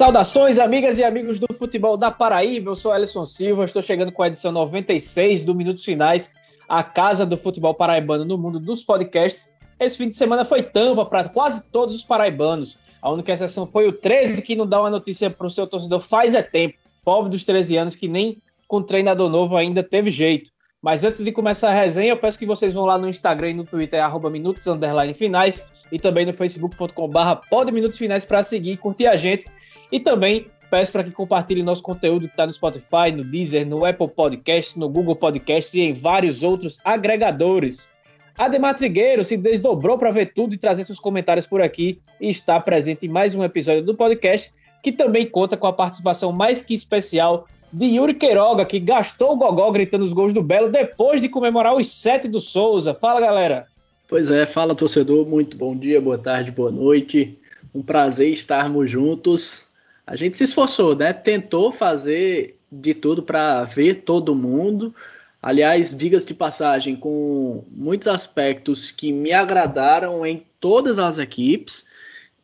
Saudações, amigas e amigos do futebol da Paraíba. Eu sou Alisson Silva, estou chegando com a edição 96 do Minutos Finais, a casa do futebol paraibano no mundo dos podcasts. Esse fim de semana foi tampa para quase todos os paraibanos. A única exceção foi o 13, que não dá uma notícia para o seu torcedor faz é tempo. Pobre dos 13 anos, que nem com treinador novo ainda teve jeito. Mas antes de começar a resenha, eu peço que vocês vão lá no Instagram e no Twitter, Minutos Finais, e também no facebook.com.br podminutosfinais para seguir e curtir a gente. E também peço para que compartilhe nosso conteúdo que está no Spotify, no Deezer, no Apple Podcasts, no Google Podcasts e em vários outros agregadores. Ademar Trigueiro se desdobrou para ver tudo e trazer seus comentários por aqui e está presente em mais um episódio do podcast, que também conta com a participação mais que especial de Yuri Queiroga, que gastou o gogó gritando os gols do Belo depois de comemorar os sete do Souza. Fala, galera! Pois é, fala torcedor, muito bom dia, boa tarde, boa noite. Um prazer estarmos juntos. A gente se esforçou, né? Tentou fazer de tudo para ver todo mundo, Aliás, digas de passagem, com muitos aspectos que me agradaram em todas as equipes,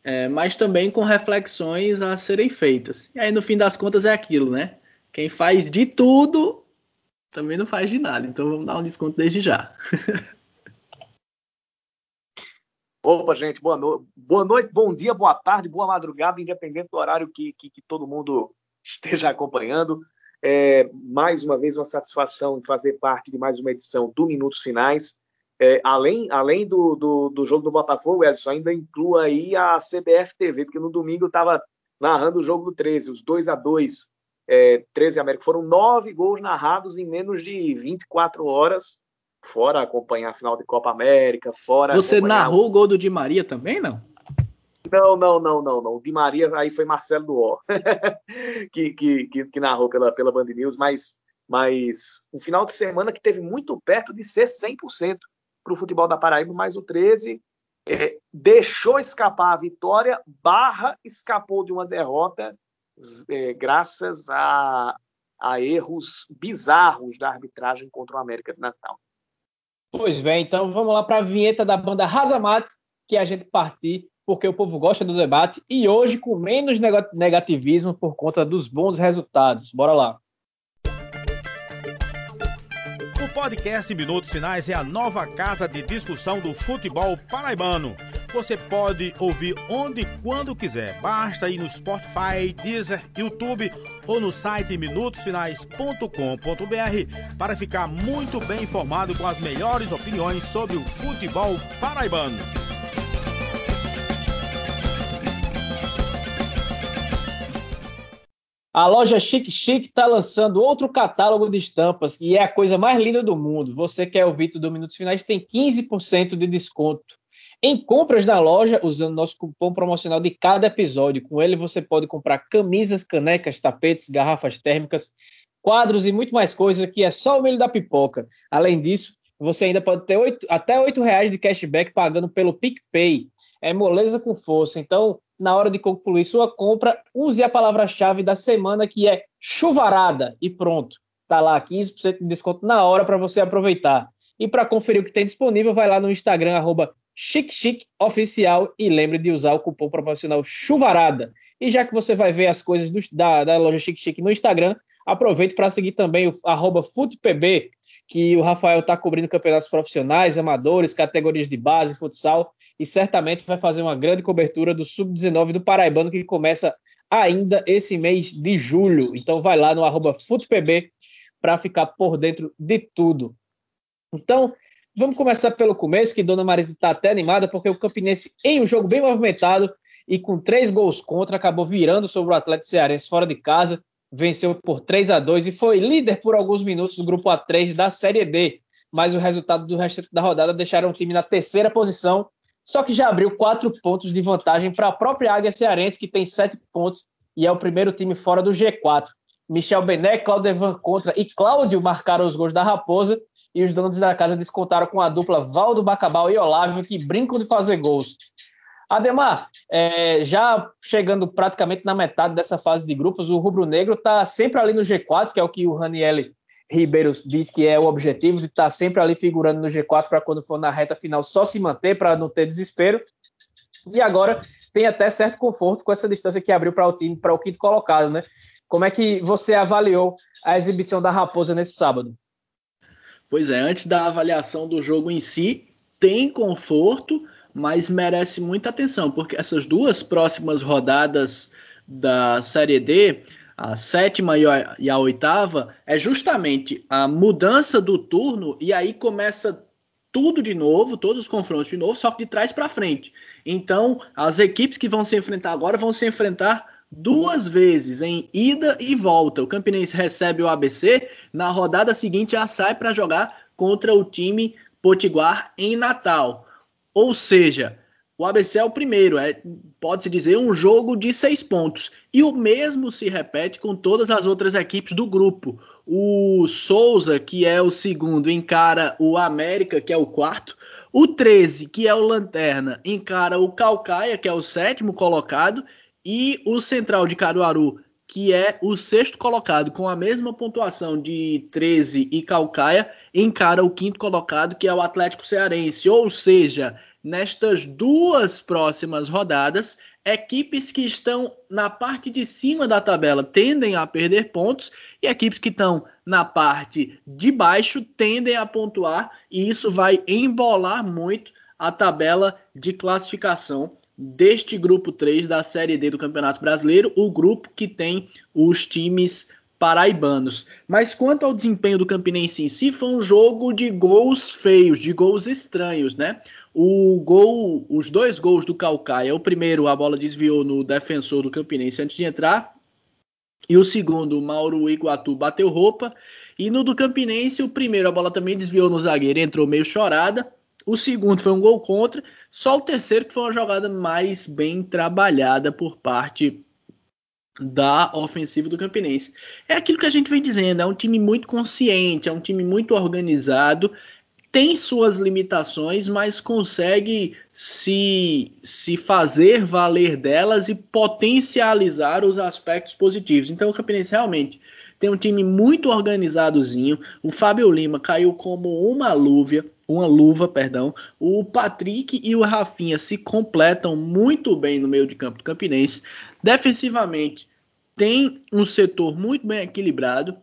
é, mas também com reflexões a serem feitas. E aí, no fim das contas, é aquilo, né? Quem faz de tudo também não faz de nada. Então vamos dar um desconto desde já. Opa, gente, boa, no... boa noite, bom dia, boa tarde, boa madrugada, independente do horário que, que, que todo mundo esteja acompanhando. É, mais uma vez, uma satisfação fazer parte de mais uma edição do Minutos Finais. É, além além do, do, do, jogo do Botafogo, Edson, ainda inclua aí a CBF TV, porque no domingo eu estava narrando o jogo do 13, os 2 a 2 é, 13 América. Foram nove gols narrados em menos de 24 horas, fora acompanhar a final de Copa América, fora. Você narrou o gol do Di Maria também, não? Não, não, não, não, não. O Di Maria aí foi Marcelo Duó, que, que, que, que, narrou pela, pela Band News, mas, mas um final de semana que teve muito perto de ser 100% para o futebol da Paraíba, mas o 13 é, deixou escapar a vitória, barra escapou de uma derrota é, graças a, a erros bizarros da arbitragem contra o América de Natal. Pois bem, então vamos lá para a vinheta da banda Razamate, que a gente partir porque o povo gosta do debate e hoje com menos negativismo por conta dos bons resultados. Bora lá. O podcast Minutos Finais é a nova casa de discussão do futebol paraibano. Você pode ouvir onde e quando quiser. Basta ir no Spotify, Deezer, YouTube ou no site minutosfinais.com.br para ficar muito bem informado com as melhores opiniões sobre o futebol paraibano. A loja Chic Chic está lançando outro catálogo de estampas e é a coisa mais linda do mundo. Você quer o Vitor do Minutos Finais tem 15% de desconto. Em compras na loja, usando nosso cupom promocional de cada episódio. Com ele você pode comprar camisas, canecas, tapetes, garrafas térmicas, quadros e muito mais coisas que é só o milho da pipoca. Além disso, você ainda pode ter 8, até R$ reais de cashback pagando pelo PicPay. É moleza com força. Então, na hora de concluir sua compra, use a palavra-chave da semana que é chuvarada e pronto. Tá lá 15% de desconto na hora para você aproveitar. E para conferir o que tem disponível, vai lá no Instagram arroba chiquechiqueoficial e lembre de usar o cupom promocional chuvarada. E já que você vai ver as coisas do, da, da loja Chique Chique no Instagram, aproveite para seguir também o arroba FutePB, que o Rafael está cobrindo campeonatos profissionais, amadores, categorias de base, futsal e certamente vai fazer uma grande cobertura do Sub-19 do Paraibano, que começa ainda esse mês de julho. Então vai lá no arroba FutePB para ficar por dentro de tudo. Então, vamos começar pelo começo, que Dona Marisa está até animada, porque o Campinense, em um jogo bem movimentado e com três gols contra, acabou virando sobre o Atlético Cearense fora de casa, venceu por 3 a 2 e foi líder por alguns minutos do grupo A3 da Série D. Mas o resultado do resto da rodada deixaram o time na terceira posição só que já abriu quatro pontos de vantagem para a própria Águia Cearense, que tem sete pontos e é o primeiro time fora do G4. Michel Bené, Claudio Evan Contra e Cláudio marcaram os gols da Raposa e os donos da casa descontaram com a dupla Valdo Bacabal e Olávio, que brincam de fazer gols. Ademar, é, já chegando praticamente na metade dessa fase de grupos, o Rubro Negro está sempre ali no G4, que é o que o Ranielli Ribeiro diz que é o objetivo de estar sempre ali figurando no G4 para quando for na reta final só se manter para não ter desespero. E agora tem até certo conforto com essa distância que abriu para o time, para o quinto colocado, né? Como é que você avaliou a exibição da Raposa nesse sábado? Pois é, antes da avaliação do jogo em si, tem conforto, mas merece muita atenção, porque essas duas próximas rodadas da Série D, a sétima e a oitava, é justamente a mudança do turno e aí começa tudo de novo, todos os confrontos de novo, só que de trás para frente. Então, as equipes que vão se enfrentar agora vão se enfrentar duas vezes em ida e volta. O Campinense recebe o ABC, na rodada seguinte já sai para jogar contra o time Potiguar em Natal. Ou seja, o ABC é o primeiro, é, pode-se dizer, um jogo de seis pontos. E o mesmo se repete com todas as outras equipes do grupo. O Souza, que é o segundo, encara o América, que é o quarto. O 13, que é o Lanterna, encara o Calcaia, que é o sétimo colocado. E o Central de Caruaru, que é o sexto colocado, com a mesma pontuação de 13 e Calcaia, encara o quinto colocado, que é o Atlético Cearense. Ou seja, nestas duas próximas rodadas, equipes que estão na parte de cima da tabela tendem a perder pontos e equipes que estão na parte de baixo tendem a pontuar, e isso vai embolar muito a tabela de classificação deste grupo 3 da Série D do Campeonato Brasileiro, o grupo que tem os times paraibanos. Mas quanto ao desempenho do Campinense em si, foi um jogo de gols feios, de gols estranhos, né? O gol, os dois gols do Calcaia, o primeiro a bola desviou no defensor do Campinense antes de entrar, e o segundo, o Mauro Iguatu bateu roupa, e no do Campinense, o primeiro a bola também desviou no zagueiro, entrou meio chorada, o segundo foi um gol contra. Só o terceiro que foi uma jogada mais bem trabalhada por parte da ofensiva do Campinense. É aquilo que a gente vem dizendo, é um time muito consciente, é um time muito organizado, tem suas limitações, mas consegue se, se fazer valer delas e potencializar os aspectos positivos. Então o Campinense realmente tem um time muito organizadozinho. O Fábio Lima caiu como uma luva, uma luva, perdão. O Patrick e o Rafinha se completam muito bem no meio de campo do Campinense. Defensivamente, tem um setor muito bem equilibrado.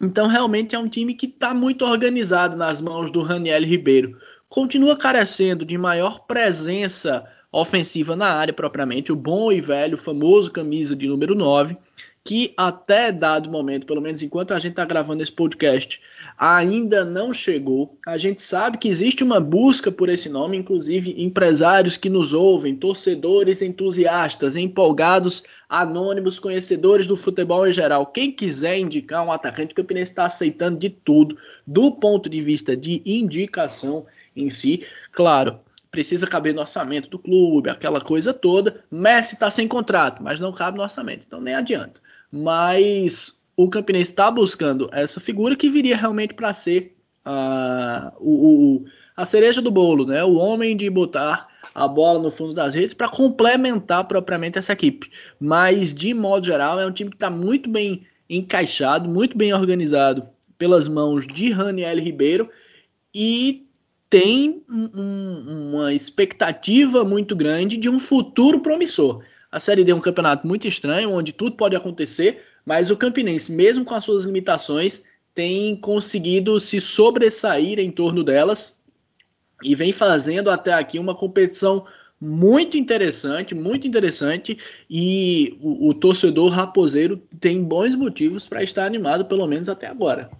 Então, realmente é um time que está muito organizado nas mãos do Raniel Ribeiro. Continua carecendo de maior presença ofensiva na área propriamente, o bom e velho, famoso camisa de número 9 que até dado momento, pelo menos enquanto a gente está gravando esse podcast, ainda não chegou. A gente sabe que existe uma busca por esse nome, inclusive empresários que nos ouvem, torcedores entusiastas, empolgados, anônimos, conhecedores do futebol em geral. Quem quiser indicar um atacante, o Campinense está aceitando de tudo, do ponto de vista de indicação em si. Claro, precisa caber no orçamento do clube, aquela coisa toda. Messi está sem contrato, mas não cabe no orçamento, então nem adianta mas o Campinense está buscando essa figura que viria realmente para ser uh, o, o, a cereja do bolo, né? O homem de botar a bola no fundo das redes para complementar propriamente essa equipe. Mas, de modo geral, é um time que está muito bem encaixado, muito bem organizado pelas mãos de Raniel Ribeiro e tem um, uma expectativa muito grande de um futuro promissor. A Série D é um campeonato muito estranho, onde tudo pode acontecer, mas o Campinense, mesmo com as suas limitações, tem conseguido se sobressair em torno delas e vem fazendo até aqui uma competição muito interessante, muito interessante, e o, o torcedor raposeiro tem bons motivos para estar animado, pelo menos até agora.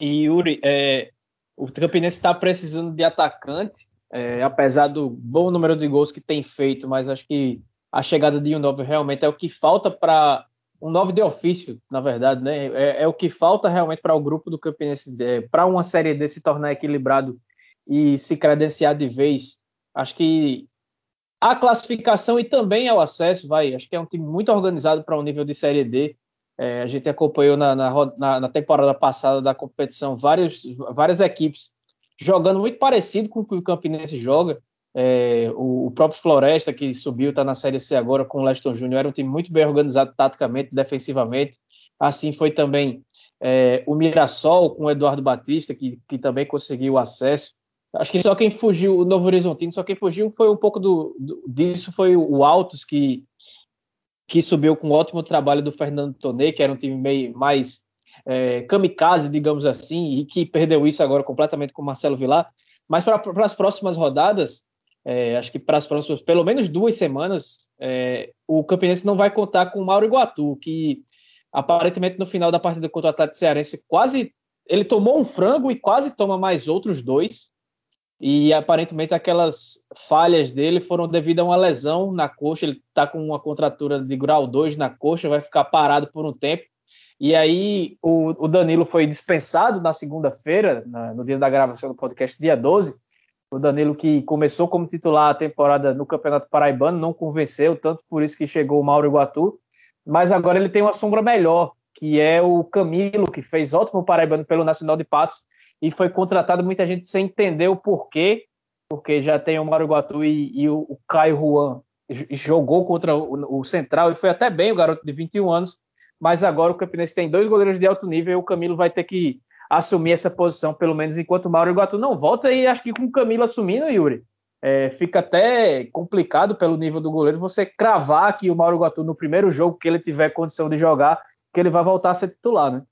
E Yuri, é, o Campinense está precisando de atacante, é, apesar do bom número de gols que tem feito, mas acho que a chegada de um novo realmente é o que falta para um novo de ofício, na verdade, né? É, é o que falta realmente para o grupo do Campinense, é, para uma série D se tornar equilibrado e se credenciar de vez. Acho que a classificação e também ao acesso, vai. Acho que é um time muito organizado para um nível de série D. É, a gente acompanhou na, na, na, temporada passada da competição várias, várias equipes jogando muito parecido com o que o Campinense joga. É, o, o, próprio Floresta, que subiu, está na Série C agora com o Leston Júnior, era um time muito bem organizado taticamente, defensivamente. Assim foi também é, o Mirassol com o Eduardo Batista, que, que também conseguiu acesso. Acho que só quem fugiu, o Novo Horizontino, só quem fugiu foi um pouco do, do disso, foi o Altos, que, que subiu com um ótimo trabalho do Fernando Tonê, que era um time meio mais é, kamikaze, digamos assim, e que perdeu isso agora completamente com o Marcelo Vilar. Mas para as próximas rodadas, é, acho que para as próximas, pelo menos duas semanas, é, o Campinense não vai contar com o Mauro Iguatu, que aparentemente no final da partida contra o Atlético Cearense quase ele tomou um frango e quase toma mais outros dois. E aparentemente aquelas falhas dele foram devido a uma lesão na coxa. Ele está com uma contratura de grau 2 na coxa, vai ficar parado por um tempo. E aí o, o Danilo foi dispensado na segunda-feira, no dia da gravação do podcast, dia 12. O Danilo, que começou como titular a temporada no Campeonato Paraibano, não convenceu, tanto por isso que chegou o Mauro Iguatu. Mas agora ele tem uma sombra melhor, que é o Camilo, que fez ótimo Paraibano pelo Nacional de Patos e foi contratado muita gente sem entender o porquê, porque já tem o Mário Guatu e, e o, o, Caio Juan jogou contra o, o, Central e foi até bem o garoto de 21 anos, mas agora o Campinense tem dois goleiros de alto nível e o Camilo vai ter que assumir essa posição, pelo menos enquanto o Mauro Iguatu não volta, e acho que com o Camilo assumindo, Yuri, é, fica até complicado pelo nível do goleiro você cravar que o Mauro Iguatu no primeiro jogo que ele tiver condição de jogar, que ele vai voltar a ser titular, né?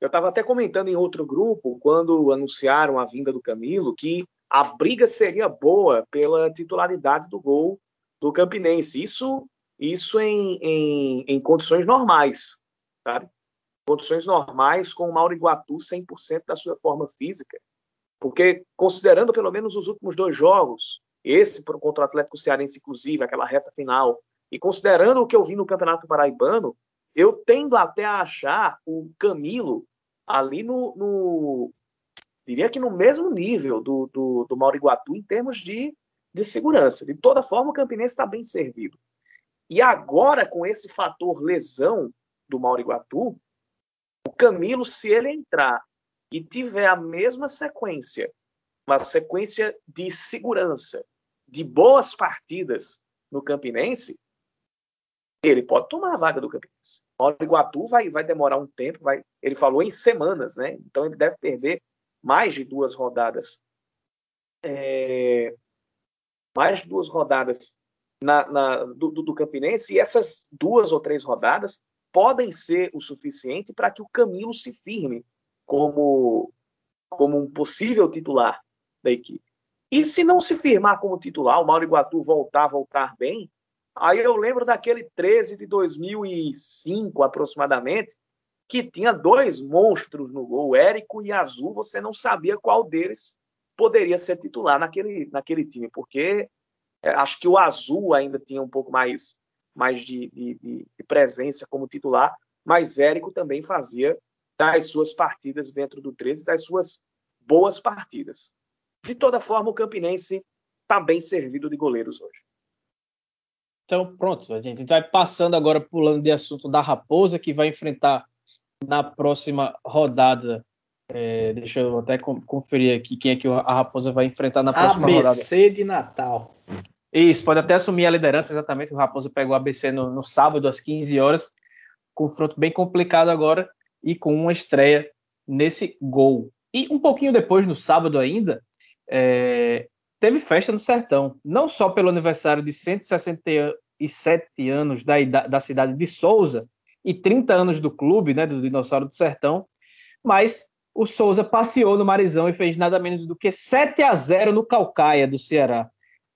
Eu estava até comentando em outro grupo, quando anunciaram a vinda do Camilo, que a briga seria boa pela titularidade do gol do Campinense. Isso, isso em, em, em condições normais, sabe? Condições normais com o Mauro Iguatu 100% da sua forma física. Porque, considerando pelo menos os últimos dois jogos, esse contra o Atlético Cearense, inclusive, aquela reta final, e considerando o que eu vi no Campeonato Paraibano, eu tendo até a achar o Camilo ali no, no diria que no mesmo nível do, do, do Mauro Iguatu em termos de, de segurança. De toda forma, o Campinense está bem servido. E agora, com esse fator lesão do Mauro Iguatu, o Camilo, se ele entrar e tiver a mesma sequência, uma sequência de segurança, de boas partidas no Campinense, ele pode tomar a vaga do Campinense. O Iguatu vai, vai demorar um tempo, vai, ele falou em semanas, né? Então ele deve perder mais de duas rodadas. É, mais de duas rodadas na, na do, do, Campinense, e essas duas ou três rodadas podem ser o suficiente para que o Camilo se firme como, como um possível titular da equipe. E se não se firmar como titular, o Mauro Iguatu voltar, voltar bem, Aí eu lembro daquele 13 de 2005, aproximadamente, que tinha dois monstros no gol, Érico e Azul. Você não sabia qual deles poderia ser titular naquele, naquele time, porque é, acho que o Azul ainda tinha um pouco mais, mais de, de, de, presença como titular, mas Érico também fazia das suas partidas dentro do 13, das suas boas partidas. De toda forma, o Campinense está bem servido de goleiros hoje. Então, pronto, a gente vai passando agora, pulando de assunto da Raposa, que vai enfrentar na próxima rodada. É, deixa eu até conferir aqui quem é que a Raposa vai enfrentar na próxima ABC rodada. ABC de Natal. Isso, pode até assumir a liderança, exatamente. O Raposa pegou o ABC no, no sábado, às 15 horas. Confronto bem complicado agora e com uma estreia nesse gol. E um pouquinho depois, no sábado ainda, é, teve festa no Sertão, não só pelo aniversário de 167 anos da, da cidade de Souza e 30 anos do clube, né, do Dinossauro do Sertão, mas o Souza passeou no Marizão e fez nada menos do que 7 a 0 no Calcaia do Ceará.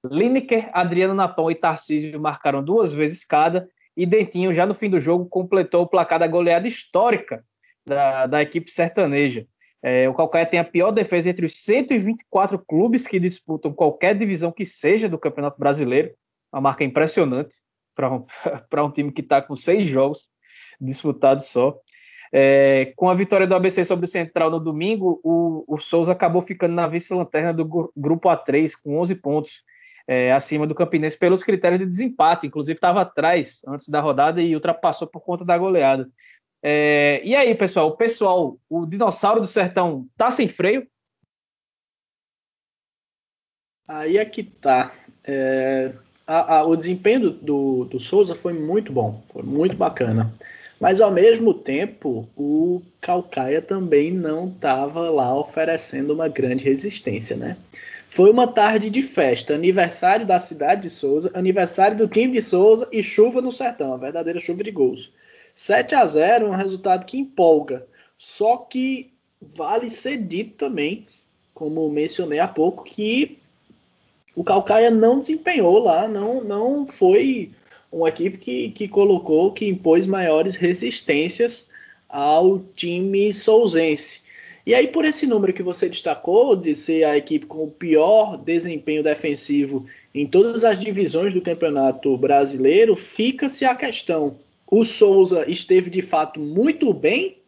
Lineker, Adriano Napão e Tarcísio marcaram duas vezes cada e Dentinho, já no fim do jogo, completou o placar da goleada histórica da, da equipe sertaneja. É, o Calcaia tem a pior defesa entre os 124 clubes que disputam qualquer divisão que seja do Campeonato Brasileiro. Uma marca impressionante para um, um time que está com seis jogos disputados só. É, com a vitória do ABC sobre o Central no domingo, o, o Souza acabou ficando na vice-lanterna do grupo A3 com 11 pontos é, acima do Campinense pelos critérios de desempate. Inclusive estava atrás antes da rodada e ultrapassou por conta da goleada. É, e aí, pessoal, o pessoal, o dinossauro do sertão tá sem freio? Aí é que tá. É, a, a, o desempenho do, do, do, Souza foi muito bom, foi muito bacana. Mas ao mesmo tempo, o Calcaia também não estava lá oferecendo uma grande resistência, né? Foi uma tarde de festa, aniversário da cidade de Souza, aniversário do time de Souza e chuva no sertão, a verdadeira chuva de gols. 7 a 0 um resultado que empolga. Só que vale ser dito também, como mencionei há pouco, que o Calcaia não desempenhou lá, não, não foi uma equipe que, que colocou, que impôs maiores resistências ao time souzense. E aí, por esse número que você destacou, de ser a equipe com o pior desempenho defensivo em todas as divisões do Campeonato Brasileiro, fica-se a questão: o Souza esteve de fato muito bem?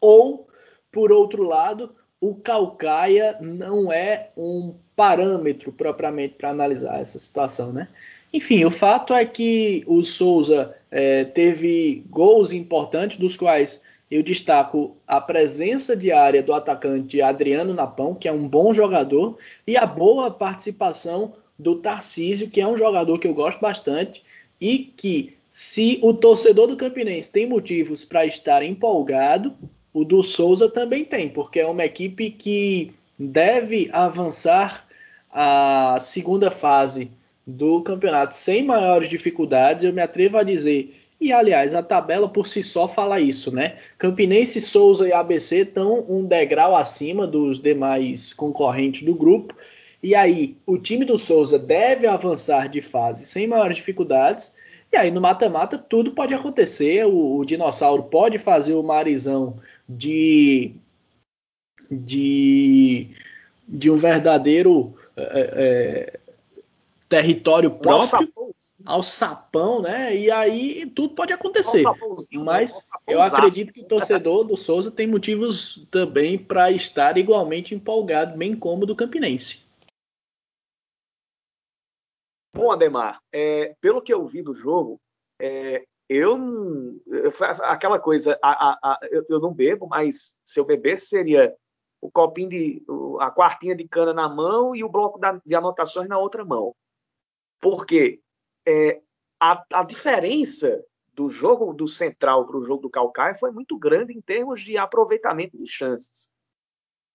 Ou, por outro lado, o Calcaia não é um parâmetro propriamente para analisar essa situação, né? Enfim, o fato é que o Souza é, teve gols importantes, dos quais eu destaco a presença diária do atacante Adriano Napão, que é um bom jogador, e a boa participação do Tarcísio, que é um jogador que eu gosto bastante e que, se o torcedor do Campinense tem motivos para estar empolgado, o do Souza também tem, porque é uma equipe que deve avançar a segunda fase do campeonato sem maiores dificuldades, eu me atrevo a dizer. E aliás, a tabela por si só fala isso, né? Campinense, Souza e ABC estão um degrau acima dos demais concorrentes do grupo. E aí, o time do Souza deve avançar de fase sem maiores dificuldades. E aí, no mata-mata, tudo pode acontecer. O, o, dinossauro pode fazer o Marizão de, de, de um verdadeiro. É, território próprio, ao sapão, né? E aí tudo pode acontecer. Mas eu acredito que o torcedor do Souza tem motivos também para estar igualmente empolgado, bem como do Campinense. Bom, Ademar, é, pelo que eu vi do jogo, é, eu, eu aquela coisa, a, a, a, eu, eu, não bebo, mas se eu bebesse seria o copinho de a quartinha de cana na mão e o bloco da, de anotações na outra mão. Porque é, a, a diferença do jogo do Central para o jogo do Calcaia foi muito grande em termos de aproveitamento de chances.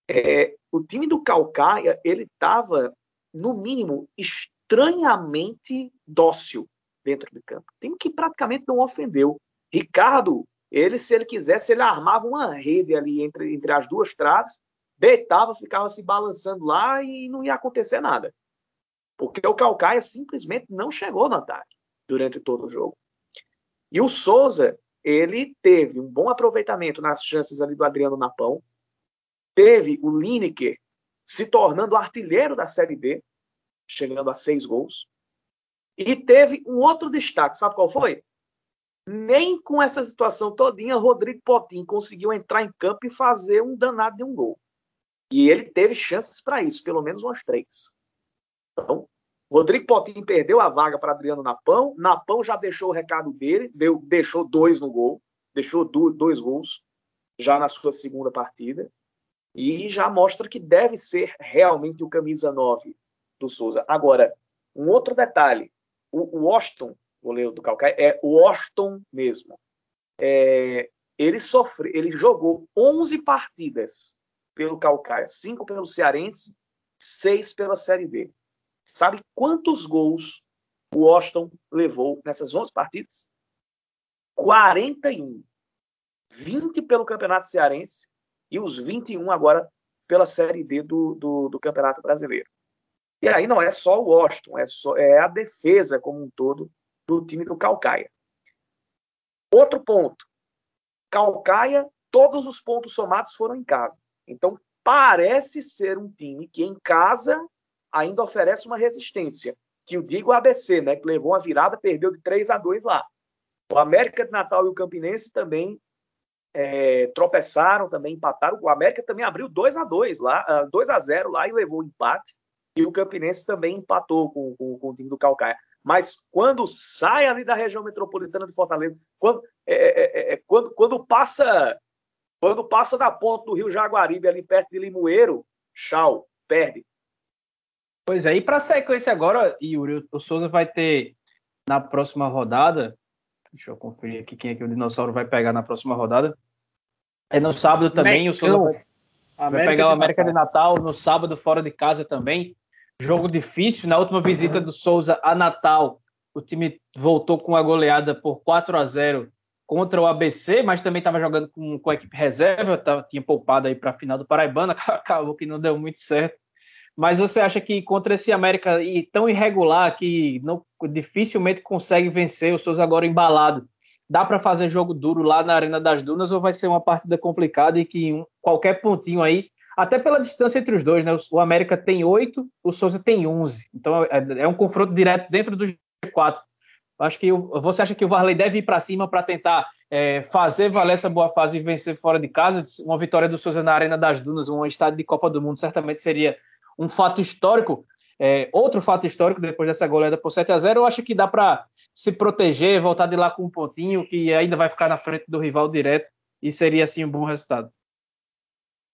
É, o time do Calcaia ele estava no mínimo estranhamente dócil dentro do campo. Time que praticamente não ofendeu. Ricardo, ele se ele quisesse ele armava uma rede ali entre, entre as duas traves, deitava, ficava se balançando lá e não ia acontecer nada. Porque o Calcaia simplesmente não chegou no ataque durante todo o jogo. E o Souza, ele teve um bom aproveitamento nas chances ali do Adriano Napão. Teve o Lineker se tornando artilheiro da Série B, chegando a seis gols. E teve um outro destaque, sabe qual foi? Nem com essa situação todinha, Rodrigo Potim conseguiu entrar em campo e fazer um danado de um gol. E ele teve chances para isso, pelo menos umas três. Então, Rodrigo Potinho perdeu a vaga para Adriano Napão. Napão já deixou o recado dele, deu, deixou dois no gol, deixou dois gols já na sua segunda partida. E já mostra que deve ser realmente o camisa 9 do Souza. Agora, um outro detalhe: o Washington, goleiro do Calcaia, é o Washington mesmo. É, ele sofre, ele jogou 11 partidas pelo Calcaia, 5 pelo Cearense, 6 pela Série B. Sabe quantos gols o Washington levou nessas 11 partidas? 41. 20 pelo Campeonato Cearense e os 21 agora pela Série D do, do, do Campeonato Brasileiro. E aí não é só o Washington, é, só, é a defesa como um todo do time do Calcaia. Outro ponto. Calcaia, todos os pontos somados foram em casa. Então, parece ser um time que em casa ainda oferece uma resistência, que o digo ABC, né, que levou uma virada, perdeu de 3 a 2 lá. O América de Natal e o Campinense também é, tropeçaram, também empataram. O América também abriu 2 a 2 lá, 2 a 0 lá e levou o empate. E o Campinense também empatou com, com, com o time do Calcaia. Mas quando sai ali da região metropolitana de Fortaleza, quando, é, é, é, é quando, quando passa quando passa da ponta do Rio Jaguaribe, ali perto de Limoeiro, tchau, perde. Pois é, e para a sequência agora, Yuri, o Souza vai ter na próxima rodada Deixa eu conferir aqui quem é que o Dinossauro vai pegar na próxima rodada. É no sábado também, o Souza vai, vai pegar o América de Natal. de Natal no sábado fora de casa também. Jogo difícil. Na última visita do Souza a Natal, o time voltou com a goleada por 4 a 0 contra o ABC, mas também estava jogando com, com a equipe reserva, tava, tinha poupado aí para a final do Paraibana, acabou que não deu muito certo. Mas você acha que contra esse América tão irregular que não, dificilmente consegue vencer, o Souza agora embalado, dá para fazer jogo duro lá na Arena das Dunas ou vai ser uma partida complicada e que um, qualquer pontinho aí, até pela distância entre os dois, né? O, América tem oito, o Souza tem onze. Então é, é um confronto direto dentro do G4. Acho que você acha que o Varley deve ir para cima para tentar é, fazer valer essa boa fase e vencer fora de casa? Uma vitória do Souza na Arena das Dunas, um estádio de Copa do Mundo, certamente seria um fato histórico. É, outro fato histórico depois dessa goleada por 7 a 0 eu acho que dá para se proteger, voltar de lá com um pontinho, que ainda vai ficar na frente do rival direto, e seria assim um bom resultado.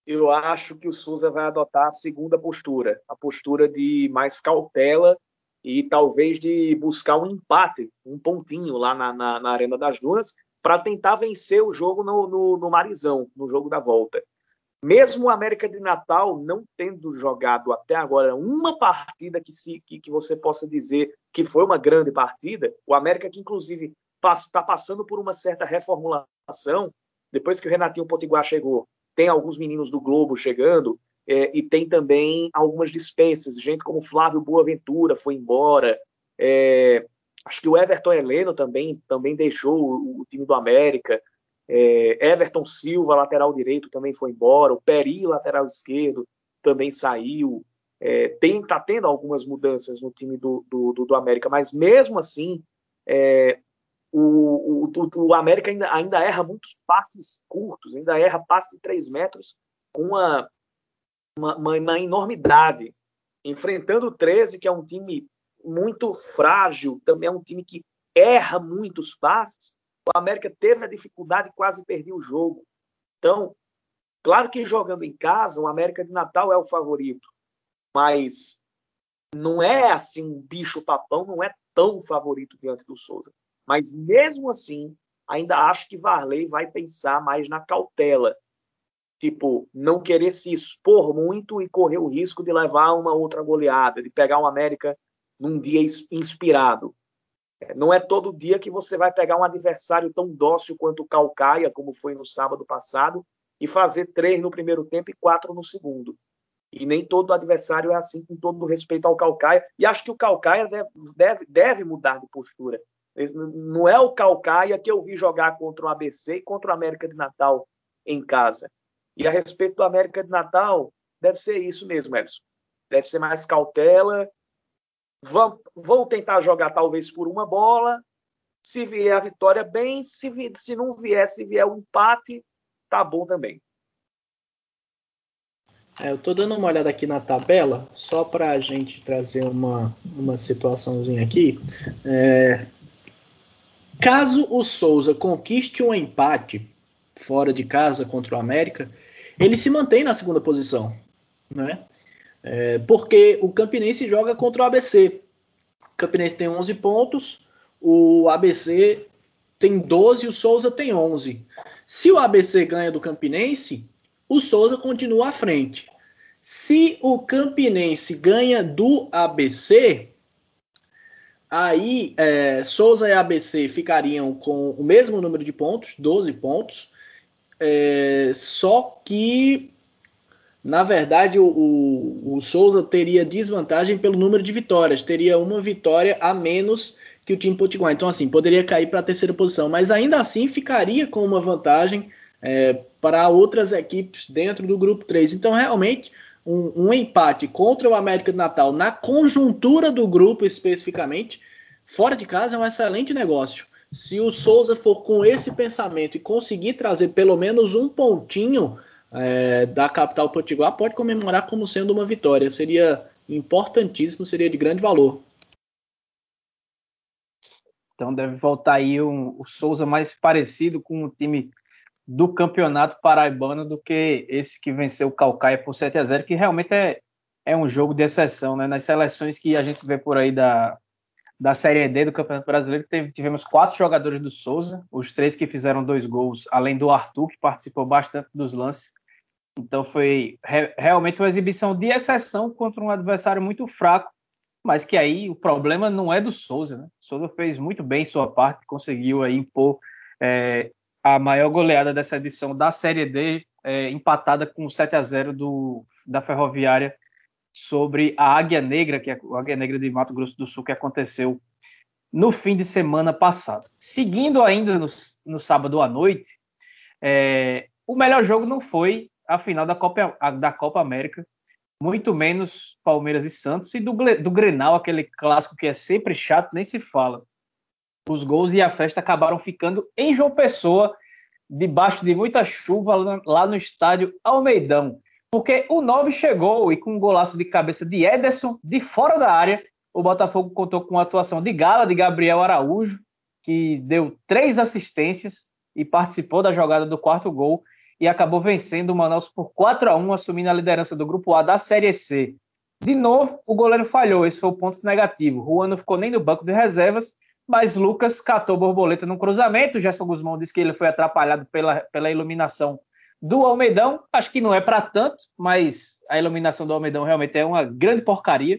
Eu acho que o Souza vai adotar a segunda postura, a postura de mais cautela e talvez de buscar um empate, um pontinho lá na, na, na Arena das Dunas, para tentar vencer o jogo no, no, no, Marizão, no jogo da volta. Mesmo o América de Natal não tendo jogado até agora uma partida que, se, que, que você possa dizer que foi uma grande partida, o América que inclusive está passando por uma certa reformulação, depois que o Renatinho Potiguar chegou, tem alguns meninos do Globo chegando, é, e tem também algumas dispensas, gente como Flávio Boaventura foi embora, é, acho que o Everton Heleno também, também deixou o, o time do América, é, Everton Silva, lateral direito, também foi embora, o Peri, lateral esquerdo, também saiu, é, tem, tá tendo algumas mudanças no time do, do, do, do América, mas mesmo assim, é, o, o, o, América ainda, ainda erra muitos passes curtos, ainda erra passe de 3 metros com uma, uma, uma, enormidade. Enfrentando o 13, que é um time muito frágil, também é um time que erra muitos passes, o América teve a dificuldade quase perdeu o jogo. Então, claro que jogando em casa, o América de Natal é o favorito, mas não é assim um bicho papão, não é tão favorito diante do Souza. Mas mesmo assim, ainda acho que Varley vai pensar mais na cautela tipo, não querer se expor muito e correr o risco de levar uma outra goleada, de pegar o América num dia inspirado. Não é todo dia que você vai pegar um adversário tão dócil quanto o Calcaia, como foi no sábado passado, e fazer três no primeiro tempo e quatro no segundo. E nem todo adversário é assim, com todo respeito ao Calcaia. E acho que o Calcaia deve, deve, deve mudar de postura. Não é o Calcaia que eu vi jogar contra o ABC e contra o América de Natal em casa. E a respeito do América de Natal, deve ser isso mesmo, Edson. Deve ser mais cautela. Vão tentar jogar talvez por uma bola. Se vier a vitória, bem. Se, se não vier, se vier o um empate, tá bom também. É, eu estou dando uma olhada aqui na tabela, só para a gente trazer uma, uma situaçãozinha aqui. É, caso o Souza conquiste um empate fora de casa contra o América, ele se mantém na segunda posição, né? É, porque o Campinense joga contra o ABC. O Campinense tem 11 pontos, o ABC tem 12 e o Souza tem 11. Se o ABC ganha do Campinense, o Souza continua à frente. Se o Campinense ganha do ABC, aí é, Souza e ABC ficariam com o mesmo número de pontos, 12 pontos, é, só que, na verdade, o, o, o, Souza teria desvantagem pelo número de vitórias, teria uma vitória a menos que o time Potiguar. Então, assim, poderia cair para a terceira posição, mas ainda assim ficaria com uma vantagem é, para outras equipes dentro do grupo 3. Então, realmente, um, um empate contra o América de Natal, na conjuntura do grupo especificamente, fora de casa, é um excelente negócio. Se o Souza for com esse pensamento e conseguir trazer pelo menos um pontinho é, da capital potiguar, pode comemorar como sendo uma vitória. Seria importantíssimo, seria de grande valor. Então deve voltar aí um, o Souza mais parecido com o time do campeonato paraibano do que esse que venceu o Calcaia por 7 a 0 que realmente é, é um jogo de exceção, né? Nas seleções que a gente vê por aí da, da Série D do Campeonato Brasileiro, teve, tivemos quatro jogadores do Souza, os três que fizeram dois gols, além do Arthur, que participou bastante dos lances. Então foi re, realmente uma exibição de exceção contra um adversário muito fraco, mas que aí o problema não é do Souza, né? O Souza fez muito bem sua parte, conseguiu aí impor é, a maior goleada dessa edição da Série D, é, empatada com 7 a 0 do, da Ferroviária sobre a Águia Negra, que é a Águia Negra de Mato Grosso do Sul, que aconteceu no fim de semana passado. Seguindo ainda no, no sábado à noite, é, o melhor jogo não foi a final da Copa, da Copa América, muito menos Palmeiras e Santos, e do, do Grenal, aquele clássico que é sempre chato, nem se fala. Os gols e a festa acabaram ficando em João Pessoa, debaixo de muita chuva, lá no estádio Almeidão. Porque o 9 chegou e com um golaço de cabeça de Ederson, de fora da área, o Botafogo contou com a atuação de gala de Gabriel Araújo, que deu três assistências e participou da jogada do quarto gol e acabou vencendo o Manaus por 4 a 1 assumindo a liderança do Grupo A da Série C. De novo, o goleiro falhou, esse foi o ponto negativo. Juan não ficou nem no banco de reservas, mas Lucas catou borboleta no cruzamento. Gerson Guzmão disse que ele foi atrapalhado pela, pela iluminação do Almeidão. Acho que não é para tanto, mas a iluminação do Almeidão realmente é uma grande porcaria.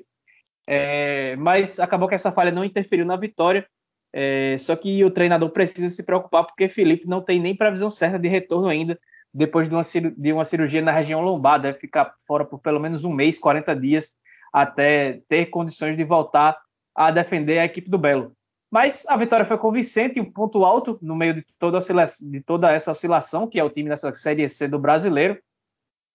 É, mas acabou que essa falha não interferiu na vitória. É, só que o treinador precisa se preocupar porque Felipe não tem nem previsão certa de retorno ainda depois de uma, de uma cirurgia na região lombar, deve ficar fora por pelo menos um mês, 40 dias, até ter condições de voltar a defender a equipe do Belo. Mas a vitória foi convincente, um ponto alto no meio de toda, de toda essa oscilação, que é o time dessa Série C do brasileiro.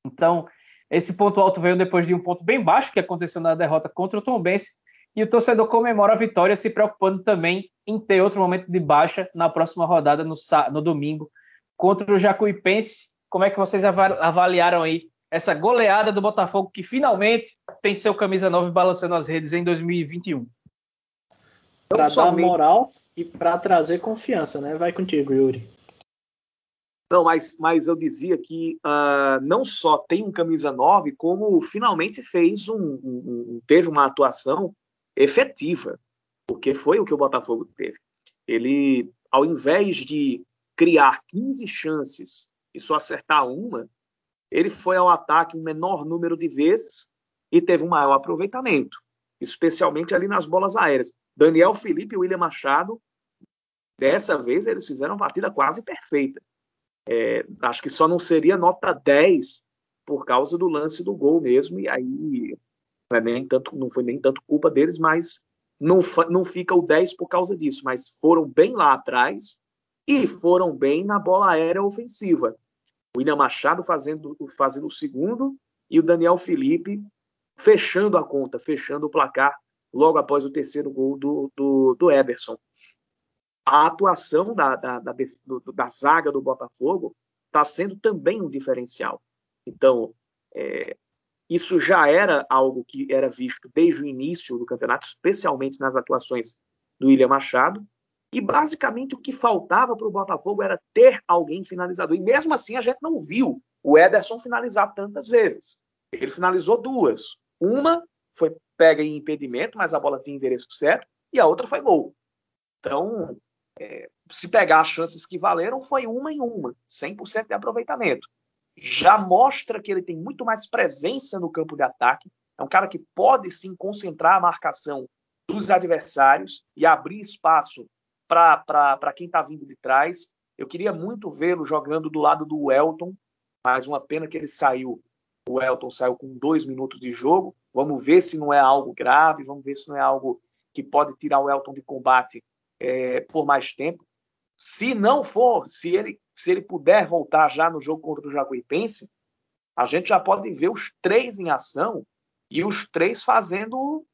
Então, esse ponto alto veio depois de um ponto bem baixo, que aconteceu na derrota contra o Tom Bense, e o torcedor comemora a vitória, se preocupando também em ter outro momento de baixa na próxima rodada, no, no domingo, contra o Jacuipense. Como é que vocês avaliaram aí essa goleada do Botafogo que finalmente tem seu camisa 9 balançando as redes em 2021? Para dar moral e para trazer confiança, né? Vai contigo, Yuri. Não, mas, mas eu dizia que uh, não só tem um camisa 9, como finalmente fez um, um, um, teve uma atuação efetiva, porque foi o que o Botafogo teve. Ele, ao invés de criar 15 chances e só acertar uma, ele foi ao ataque um menor número de vezes e teve um maior aproveitamento, especialmente ali nas bolas aéreas. Daniel Felipe e William Machado, dessa vez eles fizeram uma partida quase perfeita. É, acho que só não seria nota 10 por causa do lance do gol mesmo, e aí não, é nem tanto, não foi nem tanto culpa deles, mas não, não fica o 10 por causa disso, mas foram bem lá atrás e foram bem na bola aérea ofensiva. O William Machado fazendo, fazendo o segundo e o Daniel Felipe fechando a conta, fechando o placar logo após o terceiro gol do, do, do. A atuação da, da, da, da zaga do Botafogo está sendo também um diferencial. Então, é, isso já era algo que era visto desde o início do campeonato, especialmente nas atuações do William Machado, e basicamente o que faltava para o Botafogo era ter alguém finalizador. E mesmo assim a gente não viu o Ederson finalizar tantas vezes. Ele finalizou duas. Uma foi pega em impedimento, mas a bola tinha endereço certo, e a outra foi gol. Então, é, se pegar as chances que valeram, foi uma em uma, 100% de aproveitamento. Já mostra que ele tem muito mais presença no campo de ataque. É um cara que pode sim concentrar a marcação dos adversários e abrir espaço para quem está vindo de trás. Eu queria muito vê-lo jogando do lado do Elton, mas uma pena que ele saiu. O Elton saiu com dois minutos de jogo. Vamos ver se não é algo grave, vamos ver se não é algo que pode tirar o Elton de combate é, por mais tempo. Se não for, se ele, se ele puder voltar já no jogo contra o Jacuipense, a gente já pode ver os três em ação e os três fazendo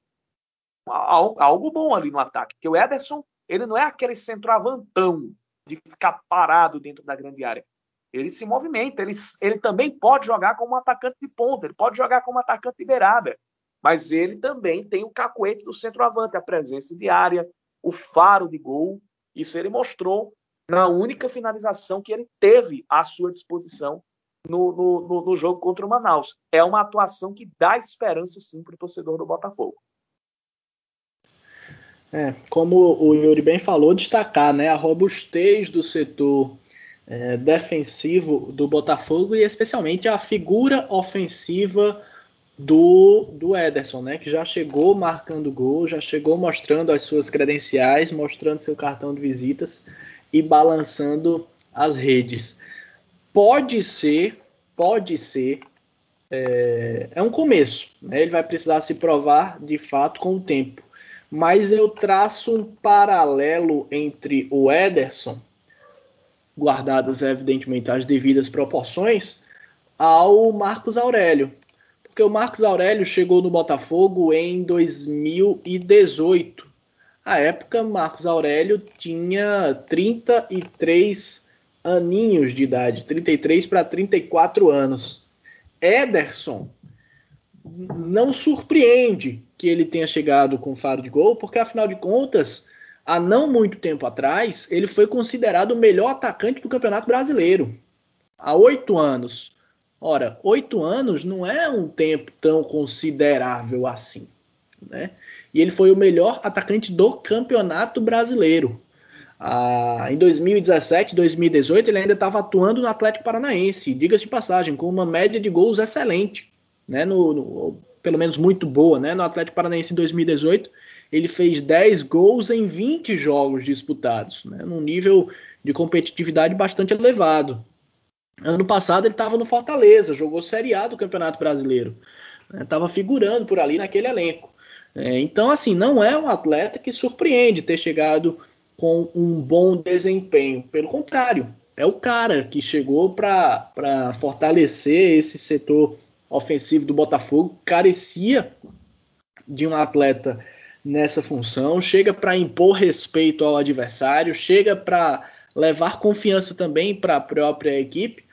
algo bom ali no ataque. Porque o Ederson ele não é aquele centroavantão de ficar parado dentro da grande área. Ele se movimenta, ele, ele também pode jogar como um atacante de ponta, ele pode jogar como um atacante de beirada, mas ele também tem o cacuete do centroavante, a presença de área, o faro de gol. Isso ele mostrou na única finalização que ele teve à sua disposição no, no, no jogo contra o Manaus. É uma atuação que dá esperança, sim, para o torcedor do Botafogo. É, como o Yuri bem falou, destacar né, a robustez do setor é, defensivo do Botafogo e especialmente a figura ofensiva do, do Ederson, né, que já chegou marcando gol, já chegou mostrando as suas credenciais, mostrando seu cartão de visitas e balançando as redes. Pode ser, pode ser, é, é um começo, né, ele vai precisar se provar de fato com o tempo mas eu traço um paralelo entre o Ederson, guardadas evidentemente as devidas proporções, ao Marcos Aurélio. Porque o Marcos Aurélio chegou no Botafogo em 2018. A época, Marcos Aurélio tinha 33 aninhos de idade, 33 para 34 anos. Ederson não surpreende que ele tenha chegado com faro de gol, porque afinal de contas, há não muito tempo atrás, ele foi considerado o melhor atacante do Campeonato Brasileiro. Há oito anos. Ora, oito anos não é um tempo tão considerável assim. Né? E ele foi o melhor atacante do Campeonato Brasileiro. Ah, em 2017, 2018, ele ainda estava atuando no Atlético Paranaense, diga-se de passagem, com uma média de gols excelente né, no, no, pelo menos muito boa, né, no Atlético Paranaense em 2018, ele fez 10 gols em 20 jogos disputados, né, num nível de competitividade bastante elevado. Ano passado ele estava no Fortaleza, jogou Série A do Campeonato Brasileiro, estava né, figurando por ali naquele elenco. É, então, assim, não é um atleta que surpreende ter chegado com um bom desempenho. Pelo contrário, é o cara que chegou para fortalecer esse setor ofensivo do Botafogo carecia de um atleta nessa função, chega para impor respeito ao adversário, chega para levar confiança também para a própria equipe.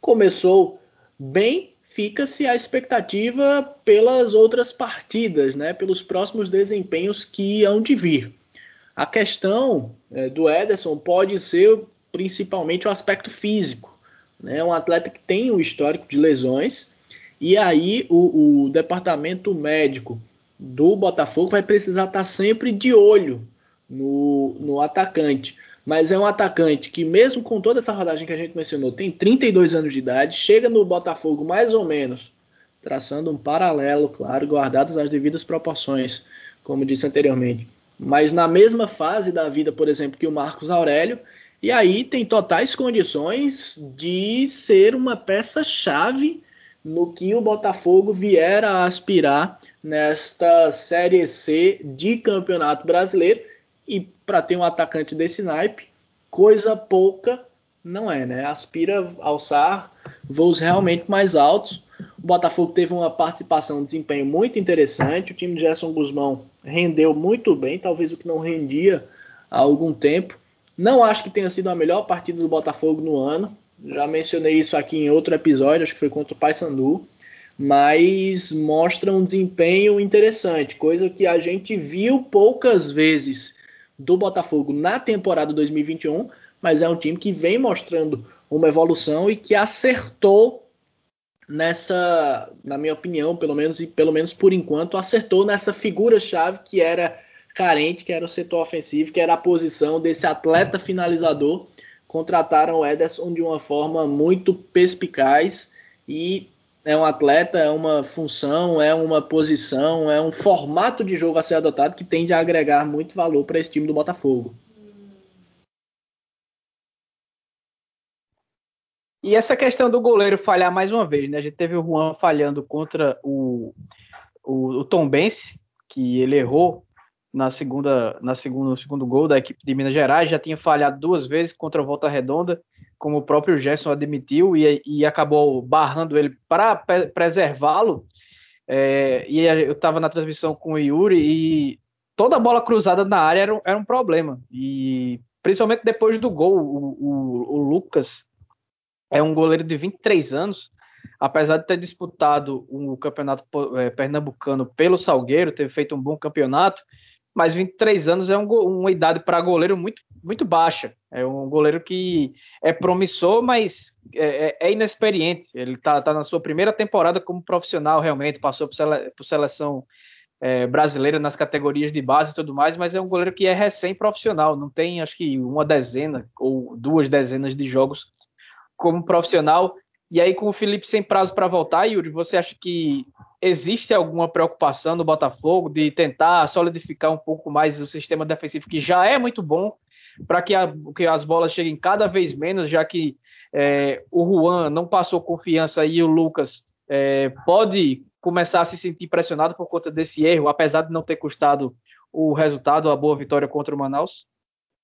Começou bem, fica-se a expectativa pelas outras partidas, né, pelos próximos desempenhos que hão de vir. A questão é, do Ederson pode ser principalmente o aspecto físico. Né, um atleta que tem um histórico de lesões e aí o, o departamento médico do Botafogo vai precisar estar sempre de olho no, no atacante. Mas é um atacante que, mesmo com toda essa rodagem que a gente mencionou, tem 32 anos de idade, chega no Botafogo mais ou menos, traçando um paralelo, claro, guardadas as devidas proporções, como disse anteriormente. Mas na mesma fase da vida, por exemplo, que o Marcos Aurélio, e aí tem totais condições de ser uma peça-chave no que o Botafogo vier a aspirar nesta Série C de Campeonato Brasileiro. E para ter um atacante desse naipe, coisa pouca não é, né? Aspira a alçar voos realmente mais altos. O Botafogo teve uma participação, um desempenho muito interessante. O time de Gerson Guzmão rendeu muito bem, talvez o que não rendia há algum tempo. Não acho que tenha sido a melhor partida do Botafogo no ano. Já mencionei isso aqui em outro episódio, acho que foi contra o Paysandu, mas mostra um desempenho interessante, coisa que a gente viu poucas vezes do Botafogo na temporada 2021, mas é um time que vem mostrando uma evolução e que acertou nessa, na minha opinião, pelo menos e pelo menos por enquanto, acertou nessa figura chave que era carente, que era o setor ofensivo, que era a posição desse atleta finalizador contrataram o Ederson de uma forma muito perspicaz e é um atleta, é uma função, é uma posição, é um formato de jogo a ser adotado que tende a agregar muito valor para esse time do Botafogo. E essa questão do goleiro falhar mais uma vez, né? A gente teve o Juan falhando contra o, o, o Tom Bense, que ele errou na segunda, na segunda, no segundo gol da equipe de Minas Gerais, já tinha falhado duas vezes contra a Volta Redonda, como o próprio Gerson admitiu, e, e acabou barrando ele para preservá-lo. É, e eu estava na transmissão com o Yuri e toda bola cruzada na área era, era um problema. E principalmente depois do gol, o, o, o Lucas é um goleiro de 23 anos, apesar de ter disputado o campeonato é, pernambucano pelo Salgueiro, ter feito um bom campeonato, mas 23 anos é um, uma idade para goleiro muito, muito baixa. É um goleiro que é promissor, mas é, é, é inexperiente. Ele está tá na sua primeira temporada como profissional, realmente. Passou por, sele, por seleção é, brasileira nas categorias de base e tudo mais, mas é um goleiro que é recém-profissional, não tem acho que uma dezena ou duas dezenas de jogos como profissional. E aí, com o Felipe sem prazo para voltar, Yuri, você acha que existe alguma preocupação no Botafogo de tentar solidificar um pouco mais o sistema defensivo, que já é muito bom, para que, que, as bolas cheguem cada vez menos, já que é, o Juan não passou confiança e o Lucas é, pode começar a se sentir pressionado por conta desse erro, apesar de não ter custado o resultado, a boa vitória contra o Manaus?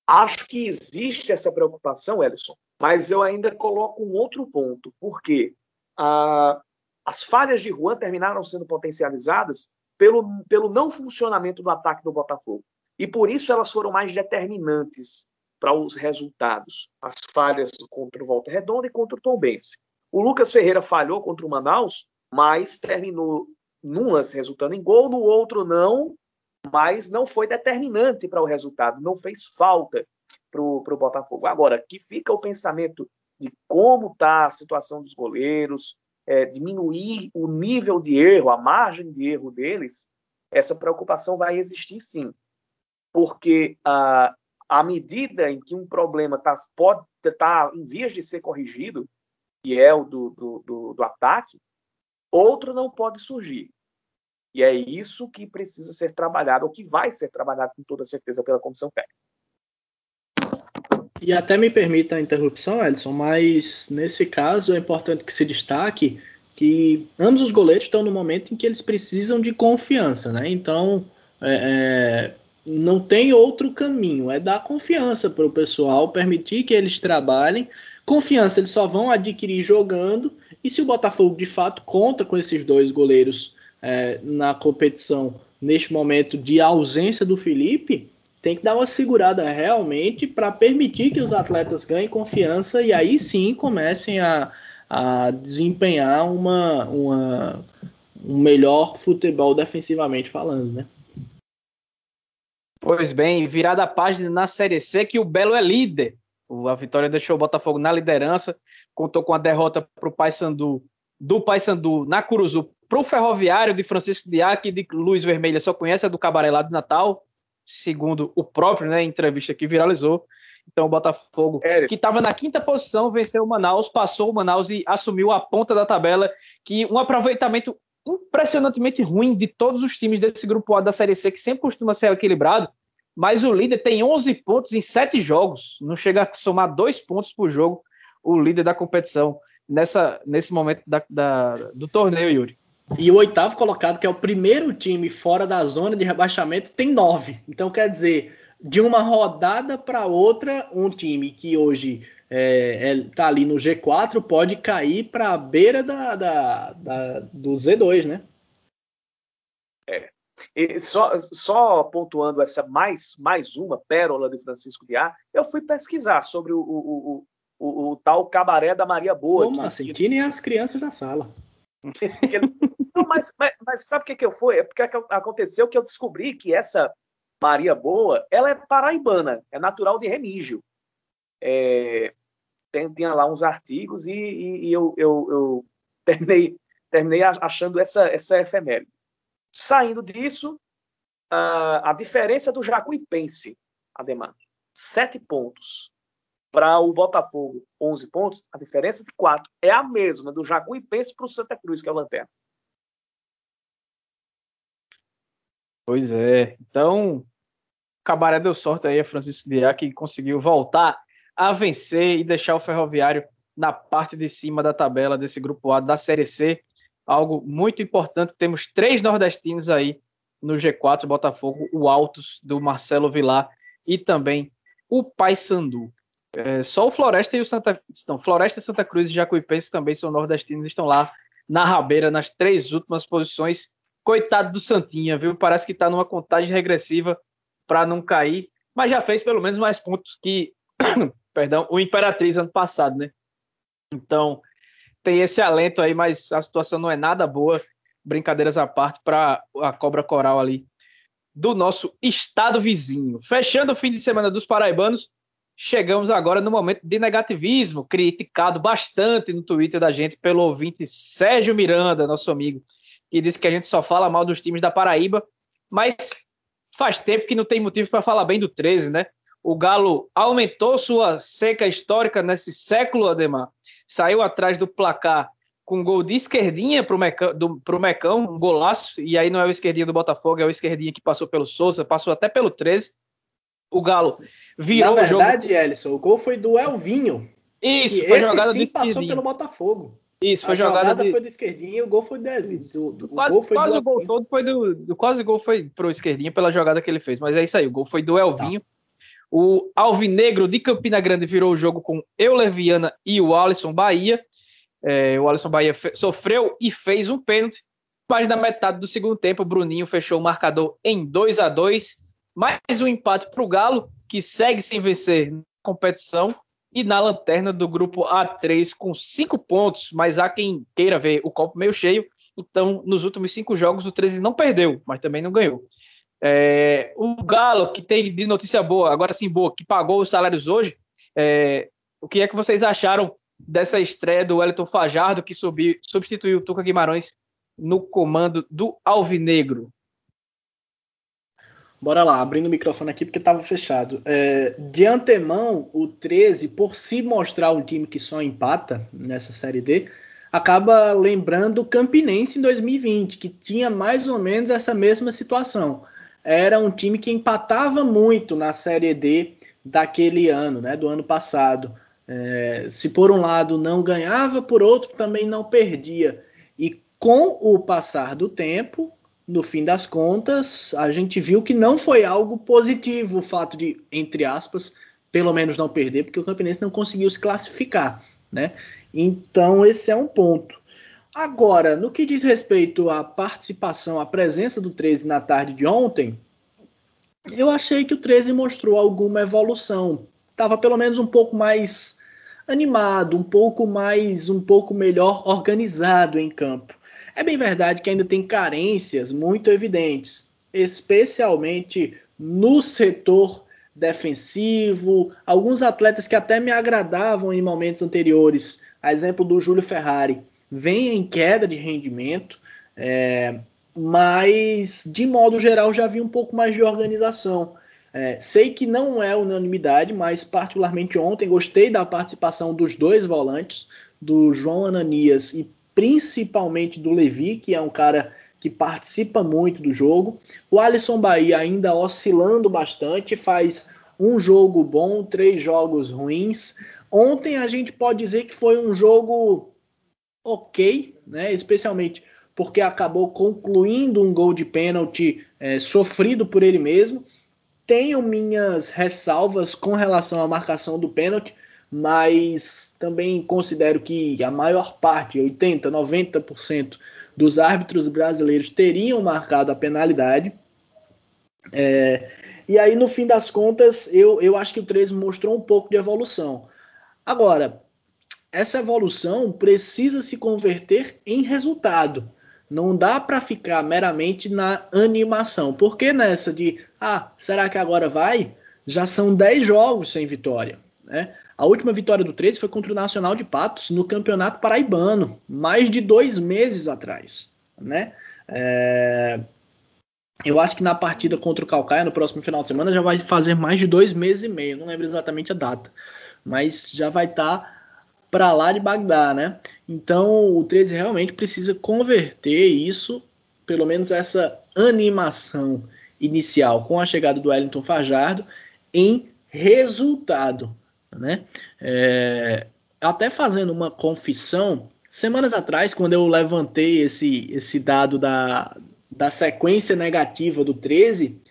Acho que existe essa preocupação, Ellison, mas eu ainda coloco um outro ponto, porque ah, as falhas de Juan terminaram sendo potencializadas pelo, pelo não funcionamento do ataque do Botafogo. E por isso elas foram mais determinantes para os resultados. As falhas contra o Volta Redonda e contra o Tombense. O Lucas Ferreira falhou contra o Manaus, mas terminou num lance resultando em gol, no outro não, mas não foi determinante para o resultado, não fez falta para o Botafogo. Agora, que fica o pensamento de como está a situação dos goleiros, é, diminuir o nível de erro, a margem de erro deles, essa preocupação vai existir sim porque ah, à medida em que um problema tá, pode estar tá em vias de ser corrigido, que é o do, do, do, do ataque, outro não pode surgir. E é isso que precisa ser trabalhado, ou que vai ser trabalhado com toda certeza pela comissão técnica. E até me permita a interrupção, Edson, mas nesse caso é importante que se destaque que ambos os goleiros estão no momento em que eles precisam de confiança, né? Então, é, é não tem outro caminho, é dar confiança para o pessoal, permitir que eles trabalhem. Confiança eles só vão adquirir jogando, e se o Botafogo de fato conta com esses dois goleiros é, na competição neste momento de ausência do Felipe, tem que dar uma segurada realmente para permitir que os atletas ganhem confiança e aí sim comecem a, a desempenhar uma, uma, um melhor futebol defensivamente falando, né? Pois bem, virada a página na Série C que o Belo é líder. A vitória deixou o Botafogo na liderança, contou com a derrota para o Paysandu, do Paysandu na Curuzu para o Ferroviário de Francisco Diac de Luz Vermelha, só conhece a do Cabaré lá de Natal, segundo o próprio, né, entrevista que viralizou. Então o Botafogo, é que estava na quinta posição, venceu o Manaus, passou o Manaus e assumiu a ponta da tabela, que um aproveitamento impressionantemente ruim de todos os times desse grupo A da Série C, que sempre costuma ser equilibrado, mas o líder tem 11 pontos em 7 jogos, não chega a somar 2 pontos por jogo, o líder da competição, nessa, nesse momento da, da, do torneio, Yuri. E o oitavo colocado, que é o primeiro time fora da zona de rebaixamento, tem 9. Então, quer dizer, de uma rodada para outra, um time que hoje é, é, tá ali no G4, pode cair para a beira da, da, da, do Z2, né? É. E só, só pontuando essa mais, mais uma pérola de Francisco de A, eu fui pesquisar sobre o, o, o, o, o tal cabaré da Maria Boa. Como assim? Tirem as crianças da sala. Não, mas, mas, mas, sabe o que, que eu fui? É porque aconteceu que eu descobri que essa Maria Boa, ela é paraibana, é natural de Remígio. É, tem, tinha lá uns artigos e, e, e eu, eu, eu, terminei, terminei achando essa, essa efeméride. Saindo disso, a, a diferença do Jacuipense, Ademar, sete pontos. Para o Botafogo, 11 pontos, a diferença de quatro é a mesma do Jacuipense para o Santa Cruz, que é o Lanterna. Pois é. Então, Cabaré deu sorte aí a Francisco Diá, que conseguiu voltar a vencer e deixar o Ferroviário na parte de cima da tabela desse grupo A da Série C. Algo muito importante. Temos três nordestinos aí no G4, Botafogo, o Altos do Marcelo Vilar e também o Paysandu. É, só o Floresta e o Santa estão Floresta, Santa Cruz e Jacuipense também são nordestinos, estão lá na rabeira nas três últimas posições. Coitado do Santinha, viu? Parece que está numa contagem regressiva para não cair, mas já fez pelo menos mais pontos que perdão, o Imperatriz ano passado, né? Então, tem esse alento aí, mas a situação não é nada boa, brincadeiras à parte, para a Cobra Coral ali do nosso estado vizinho. Fechando o fim de semana dos paraibanos, chegamos agora no momento de negativismo, criticado bastante no Twitter da gente pelo ouvinte Sérgio Miranda, nosso amigo, que disse que a gente só fala mal dos times da Paraíba mas faz tempo que não tem motivo para falar bem do 13, né? O Galo aumentou sua seca histórica nesse século, Ademar. Saiu atrás do placar com gol de esquerdinha para o Mecão, Mecão, um golaço, e aí não é o esquerdinha do Botafogo, é o esquerdinha que passou pelo Souza, passou até pelo 13. O Galo virou Na verdade, o jogo... Ellison, o gol foi do Elvinho. Isso, foi jogada sim do passou pelo Botafogo. Isso, foi a jogada, jogada de... foi do esquerdinho e o gol foi do Elvinho. quase, o, quase do... o gol todo foi do, do, Quase o gol foi pro esquerdinho pela jogada que ele fez, mas é isso aí, o gol foi do Elvinho. Tá. O Alvinegro de Campina Grande virou o jogo com Euleviana e o Alisson Bahia. É, o Alisson Bahia sofreu e fez um pênalti, mas na metade do segundo tempo o Bruninho fechou o marcador em 2 a 2 Mais um empate para o Galo, que segue sem vencer na competição e na lanterna do grupo A3 com cinco pontos, mas há quem queira ver o copo meio cheio. Então, nos últimos cinco jogos, o 13 não perdeu, mas também não ganhou. É, o Galo, que tem de notícia boa, agora sim boa, que pagou os salários hoje, é, o que é que vocês acharam dessa estreia do Wellington Fajardo, que subiu, substituiu o Tuca Guimarães no comando do Alvinegro? Bora lá, abrindo o microfone aqui porque estava fechado. É, de antemão, o 13, por se mostrar um time que só empata nessa Série D, acaba lembrando o Campinense em 2020, que tinha mais ou menos essa mesma situação era um time que empatava muito na Série D daquele ano, né, do ano passado. É, se por um lado não ganhava, por outro também não perdia. E com o passar do tempo, no fim das contas, a gente viu que não foi algo positivo o fato de, entre aspas, pelo menos não perder, porque o Campinense não conseguiu se classificar, né? Então esse é um ponto. Agora, no que diz respeito à participação, à presença do 13 na tarde de ontem, eu achei que o 13 mostrou alguma evolução. Estava pelo menos um pouco mais animado, um pouco mais, um pouco melhor organizado em campo. É bem verdade que ainda tem carências muito evidentes, especialmente no setor defensivo. Alguns atletas que até me agradavam em momentos anteriores, a exemplo do Júlio Ferrari, vem em queda de rendimento, é, mas de modo geral já vi um pouco mais de organização. É, sei que não é unanimidade, mas particularmente ontem gostei da participação dos dois volantes, do João Ananias e principalmente do Levi, que é um cara que participa muito do jogo. O Alisson Bahia ainda oscilando bastante, faz um jogo bom, três jogos ruins. Ontem a gente pode dizer que foi um jogo ok, né? Especialmente porque acabou concluindo um gol de pênalti é, sofrido por ele mesmo. Tenho minhas ressalvas com relação à marcação do pênalti, mas também considero que a maior parte, 80, 90% dos árbitros brasileiros teriam marcado a penalidade. É, e aí, no fim das contas, eu, eu acho que o 13 mostrou um pouco de evolução. Agora, essa evolução precisa se converter em resultado. Não dá para ficar meramente na animação. Porque nessa de, ah, será que agora vai? Já são 10 jogos sem vitória. Né? A última vitória do 13 foi contra o Nacional de Patos no Campeonato Paraibano, mais de dois meses atrás. Né? É... Eu acho que na partida contra o Calcaia, no próximo final de semana, já vai fazer mais de dois meses e meio. Não lembro exatamente a data. Mas já vai estar tá para lá de Bagdá, né? Então o 13 realmente precisa converter isso, pelo menos essa animação inicial com a chegada do Wellington Fajardo, em resultado, né? É, até fazendo uma confissão, semanas atrás, quando eu levantei esse, esse dado da, da sequência negativa do 13,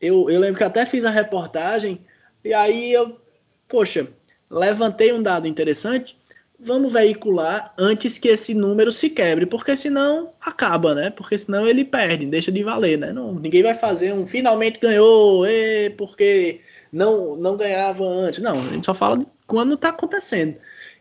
eu, eu lembro que até fiz a reportagem, e aí eu, poxa, levantei um dado interessante vamos veicular antes que esse número se quebre, porque senão acaba, né? Porque senão ele perde, deixa de valer, né? Não, ninguém vai fazer um finalmente ganhou, e, porque não não ganhava antes. Não, a gente só fala quando está acontecendo.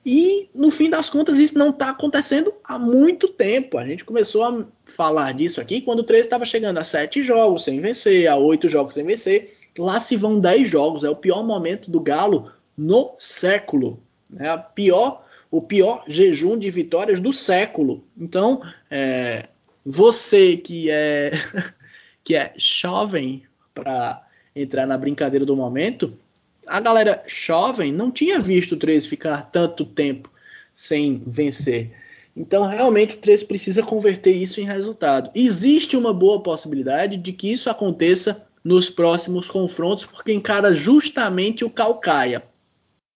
E no fim das contas isso não está acontecendo há muito tempo. A gente começou a falar disso aqui quando o 13 estava chegando a sete jogos sem vencer, a oito jogos sem vencer. Lá se vão dez jogos. É o pior momento do Galo no século. É a pior o pior jejum de vitórias do século. Então, é, você que é que é jovem, para entrar na brincadeira do momento, a galera jovem não tinha visto o 13 ficar tanto tempo sem vencer. Então, realmente, o 13 precisa converter isso em resultado. Existe uma boa possibilidade de que isso aconteça nos próximos confrontos, porque encara justamente o Calcaia.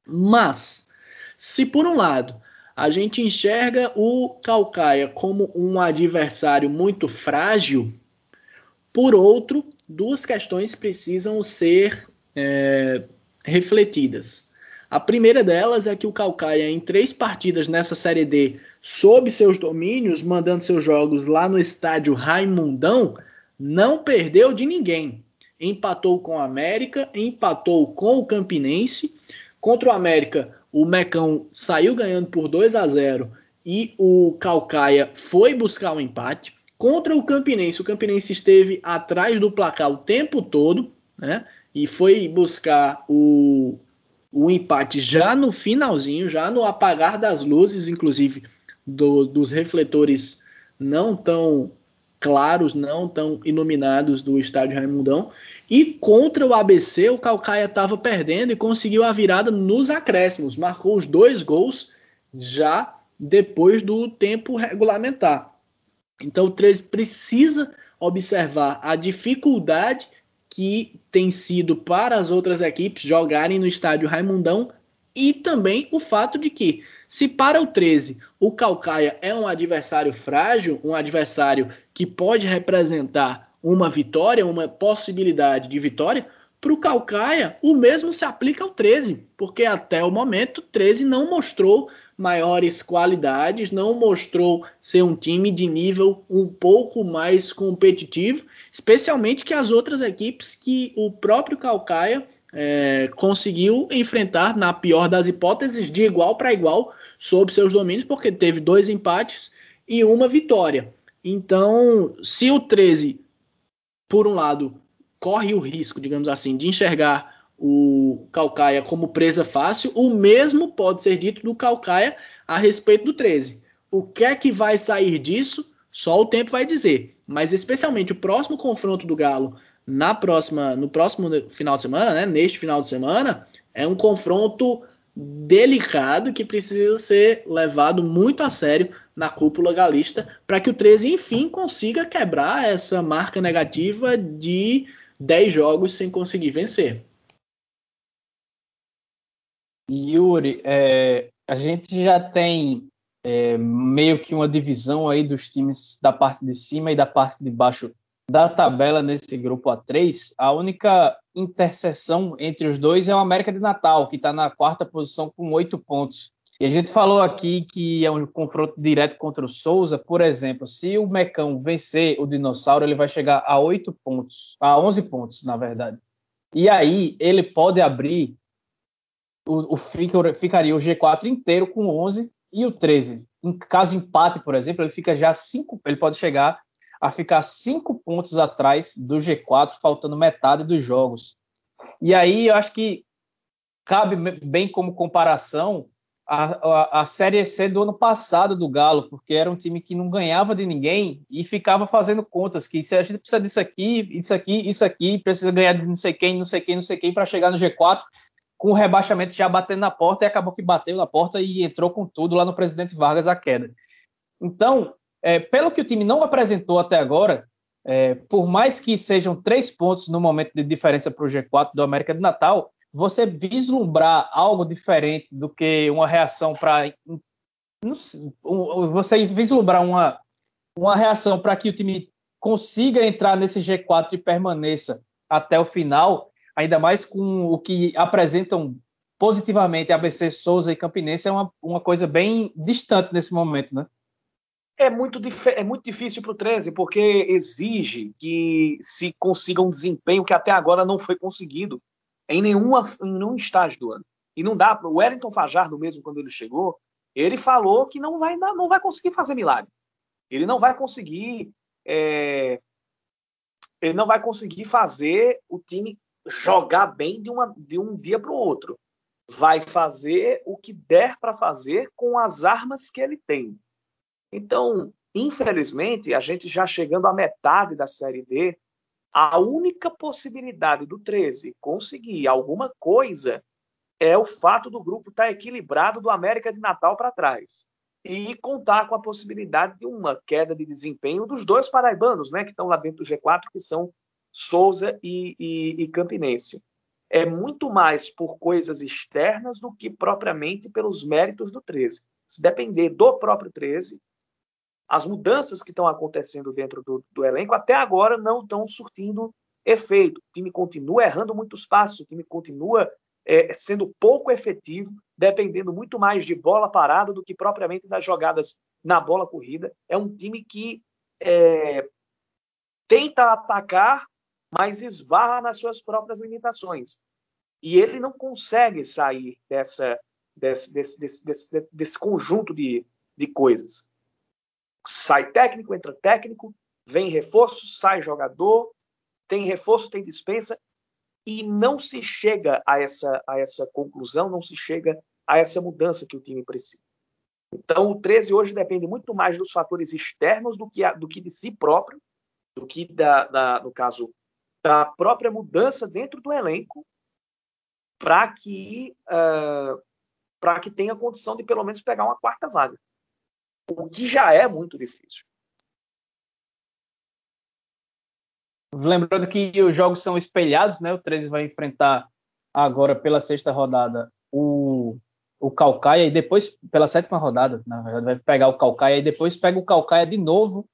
Mas, se por um lado a gente enxerga o Calcaia como um adversário muito frágil, por outro, duas questões precisam ser é, refletidas. A primeira delas é que o Calcaia, em três partidas nessa Série D, sob seus domínios, mandando seus jogos lá no estádio Raimundão, não perdeu de ninguém. Empatou com o América, empatou com o Campinense. Contra o América, o Mecão saiu ganhando por 2 a 0 e o Calcaia foi buscar o um empate. Contra o Campinense, o Campinense esteve atrás do placar o tempo todo, né? E foi buscar o, o empate já no finalzinho, já no apagar das luzes, inclusive do, dos refletores não tão claros, não tão iluminados do estádio Raimundão. E contra o ABC, o Calcaia estava perdendo e conseguiu a virada nos acréscimos, marcou os dois gols já depois do tempo regulamentar. Então o 13 precisa observar a dificuldade que tem sido para as outras equipes jogarem no estádio Raimundão e também o fato de que, se para o 13 o Calcaia é um adversário frágil, um adversário que pode representar uma vitória, uma possibilidade de vitória, para o Calcaia o mesmo se aplica ao 13, porque até o momento o 13 não mostrou maiores qualidades, não mostrou ser um time de nível um pouco mais competitivo, especialmente que as outras equipes que o próprio Calcaia é, conseguiu enfrentar, na pior das hipóteses, de igual para igual sob seus domínios, porque teve dois empates e uma vitória. Então, se o 13, por um lado, corre o risco, digamos assim, de enxergar o Calcaia como presa fácil, o mesmo pode ser dito do Calcaia a respeito do 13. O que é que vai sair disso? Só o tempo vai dizer. Mas especialmente o próximo confronto do Galo na próxima, no próximo final de semana, né, neste final de semana, é um confronto delicado que precisa ser levado muito a sério na cúpula galista para que o 13 enfim consiga quebrar essa marca negativa de 10 jogos sem conseguir vencer. Yuri, é, a gente já tem é, meio que uma divisão aí dos times da parte de cima e da parte de baixo da tabela nesse grupo A3. A única interseção entre os dois é o América de Natal, que está na quarta posição com oito pontos. E a gente falou aqui que é um confronto direto contra o Souza. Por exemplo, se o Mecão vencer o Dinossauro, ele vai chegar a oito pontos, a 11 pontos, na verdade. E aí ele pode abrir o, o ficaria o G4 inteiro com 11 e o 13. Em caso empate, por exemplo, ele fica já cinco, ele pode chegar a ficar cinco pontos atrás do G4, faltando metade dos jogos. E aí eu acho que cabe bem como comparação a, a, a, Série C do ano passado do Galo, porque era um time que não ganhava de ninguém e ficava fazendo contas que se a gente precisa disso aqui, isso aqui, isso aqui, precisa ganhar de não sei quem, não sei quem, não sei quem para chegar no G4, com o rebaixamento já batendo na porta e acabou que bateu na porta e entrou com tudo lá no presidente Vargas a queda. Então, é, pelo que o time não apresentou até agora, é, por mais que sejam três pontos no momento de diferença para o G4 do América de Natal, você vislumbrar algo diferente do que uma reação para. Você vislumbrar uma, uma reação para que o time consiga entrar nesse G4 e permaneça até o final, ainda mais com o que apresentam positivamente ABC, Souza e Campinense, é uma, uma coisa bem distante nesse momento, né? É muito, é muito difícil para o 13, porque exige que se consiga um desempenho que até agora não foi conseguido em, nenhuma, em nenhum estágio do ano. E não dá. O Wellington Fajardo, mesmo quando ele chegou, ele falou que não vai, não vai conseguir fazer milagre. Ele não vai conseguir. É, ele não vai conseguir fazer o time jogar bem de, uma, de um dia para o outro. Vai fazer o que der para fazer com as armas que ele tem. Então, infelizmente, a gente já chegando à metade da Série D, A única possibilidade do 13 conseguir alguma coisa é o fato do grupo estar equilibrado do América de Natal para trás e contar com a possibilidade de uma queda de desempenho dos dois paraibanos, né, que estão lá dentro do G4, que são Souza e, e, e Campinense. É muito mais por coisas externas do que propriamente pelos méritos do 13. Se depender do próprio 13, as mudanças que estão acontecendo dentro do, do elenco até agora não estão surtindo efeito. O time continua errando muitos passos, o time continua é, sendo pouco efetivo, dependendo muito mais de bola parada do que propriamente das jogadas na bola corrida. É um time que é, tenta atacar, mas esbarra nas suas próprias limitações. E ele não consegue sair dessa, desse, desse, desse, desse, conjunto de, de coisas. Sai técnico, entra técnico, vem reforço, sai jogador, tem reforço, tem dispensa, e não se chega a essa, a essa conclusão, não se chega a essa mudança que o time precisa. Então, o 13 hoje depende muito mais dos fatores externos do que, a, do que de si próprio, do que, da, da, no caso, da própria mudança dentro do elenco, para que, uh, para que tenha condição de pelo menos pegar uma quarta vaga. O que já é muito difícil. Lembrando que os jogos são espelhados, né? O 13 vai enfrentar agora pela sexta rodada o, o Calcaia e depois pela sétima rodada, na verdade, vai pegar o Calcaia e depois pega o Calcaia de novo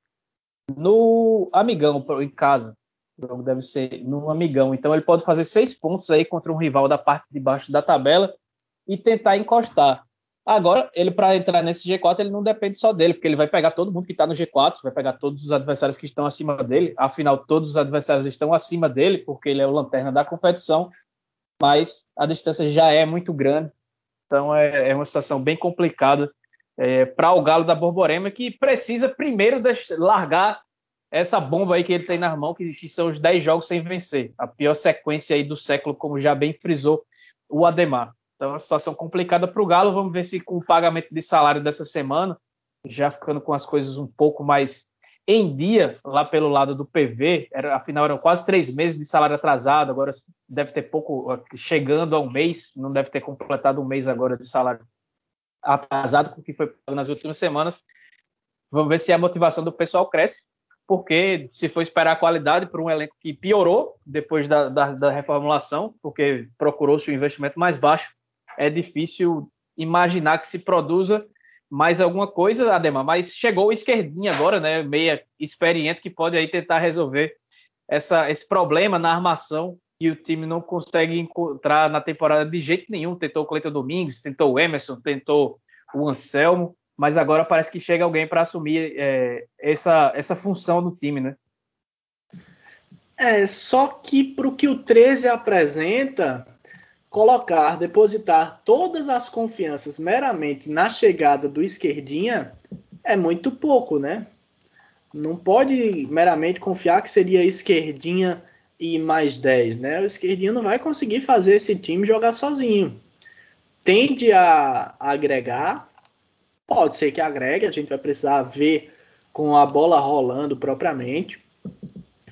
no Amigão, em casa. O jogo deve ser no Amigão. Então ele pode fazer seis pontos aí contra um rival da parte de baixo da tabela e tentar encostar. Agora, ele para entrar nesse G4, ele não depende só dele, porque ele vai pegar todo mundo que está no G4, vai pegar todos os adversários que estão acima dele. Afinal, todos os adversários estão acima dele, porque ele é o lanterna da competição, mas a distância já é muito grande. Então, é, é uma situação bem complicada é, para o Galo da Borborema, que precisa primeiro largar essa bomba aí que ele tem nas mãos, que, que são os 10 jogos sem vencer. A pior sequência aí do século, como já bem frisou o Ademar. Então, é uma situação complicada para o Galo. Vamos ver se com o pagamento de salário dessa semana, já ficando com as coisas um pouco mais em dia, lá pelo lado do PV, era, afinal eram quase três meses de salário atrasado, agora deve ter pouco, chegando a um mês, não deve ter completado um mês agora de salário atrasado com o que foi pago nas últimas semanas. Vamos ver se a motivação do pessoal cresce, porque se for esperar a qualidade para um elenco que piorou depois da, da, da reformulação, porque procurou-se um investimento mais baixo, é difícil imaginar que se produza mais alguma coisa, Adema. Mas chegou o esquerdinho agora, né? Meia experiente que pode aí tentar resolver essa, esse problema na armação que o time não consegue encontrar na temporada de jeito nenhum. Tentou o Cleiton Domingues, tentou o Emerson, tentou o Anselmo, mas agora parece que chega alguém para assumir é, essa, essa função no time, né? É, só que para o que o 13 apresenta, colocar, depositar todas as confianças meramente na chegada do esquerdinha é muito pouco, né? Não pode meramente confiar que seria esquerdinha e mais 10, né? O esquerdinha não vai conseguir fazer esse time jogar sozinho. Tende a agregar, pode ser que agregue, a gente vai precisar ver com a bola rolando propriamente,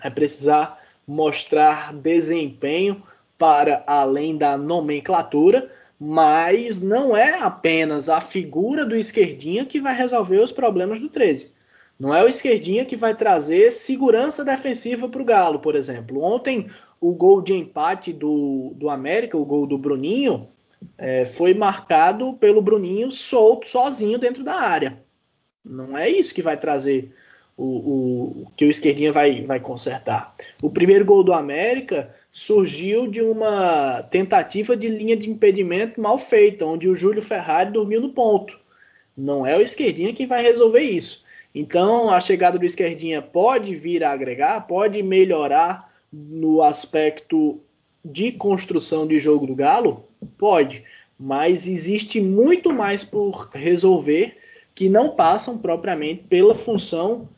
vai precisar mostrar desempenho para além da nomenclatura, mas não é apenas a figura do esquerdinha que vai resolver os problemas do 13. Não é o esquerdinha que vai trazer segurança defensiva para o Galo, por exemplo. Ontem, o gol de empate do, do América, o gol do Bruninho, é, foi marcado pelo Bruninho solto, sozinho dentro da área. Não é isso que vai trazer o, o, que o esquerdinha vai, vai consertar. O primeiro gol do América surgiu de uma tentativa de linha de impedimento mal feita, onde o Júlio Ferrari dormiu no ponto. Não é o esquerdinha que vai resolver isso. Então, a chegada do esquerdinha pode vir a agregar, pode melhorar no aspecto de construção de jogo do Galo? Pode, mas existe muito mais por resolver que não passam propriamente pela função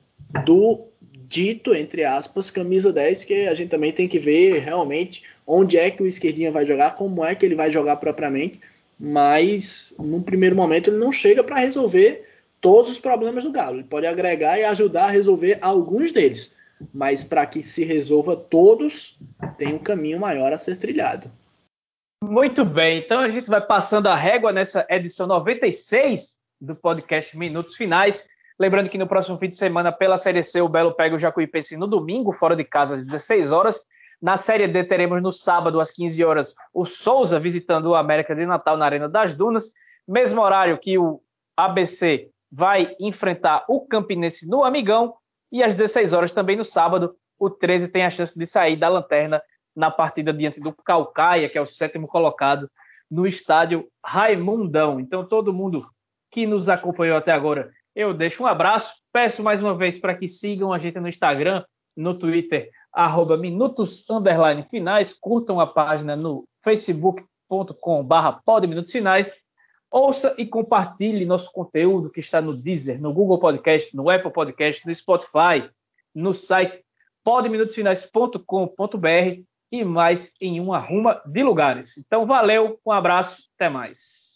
do dito, entre aspas, camisa 10, porque a gente também tem que ver realmente onde é que o esquerdinha vai jogar, como é que ele vai jogar propriamente, mas num primeiro momento ele não chega para resolver todos os problemas do Galo. Ele pode agregar e ajudar a resolver alguns deles, mas para que se resolva todos, tem um caminho maior a ser trilhado. Muito bem, então a gente vai passando a régua nessa edição 96 do podcast Minutos Finais. Lembrando que no próximo fim de semana, pela Série C, o Belo pega o Jacuipense no domingo, fora de casa, às 16 horas. Na Série D, teremos no sábado, às 15 horas, o Souza visitando o América de Natal na Arena das Dunas. Mesmo horário que o ABC vai enfrentar o Campinense no Amigão. E às 16 horas, também no sábado, o 13 tem a chance de sair da lanterna na partida diante do Calcaia, que é o sétimo colocado no estádio Raimundão. Então, todo mundo que nos acompanhou até agora, eu deixo um abraço. Peço mais uma vez para que sigam a gente no Instagram, no Twitter, arroba minutos underline finais, curtam a página no facebook.com barra minutos finais, ouça e compartilhe nosso conteúdo que está no Deezer, no Google Podcast, no Apple Podcast, no Spotify, no site podeminutosfinais.com.br e mais em uma ruma de lugares. Então, valeu, um abraço, até mais.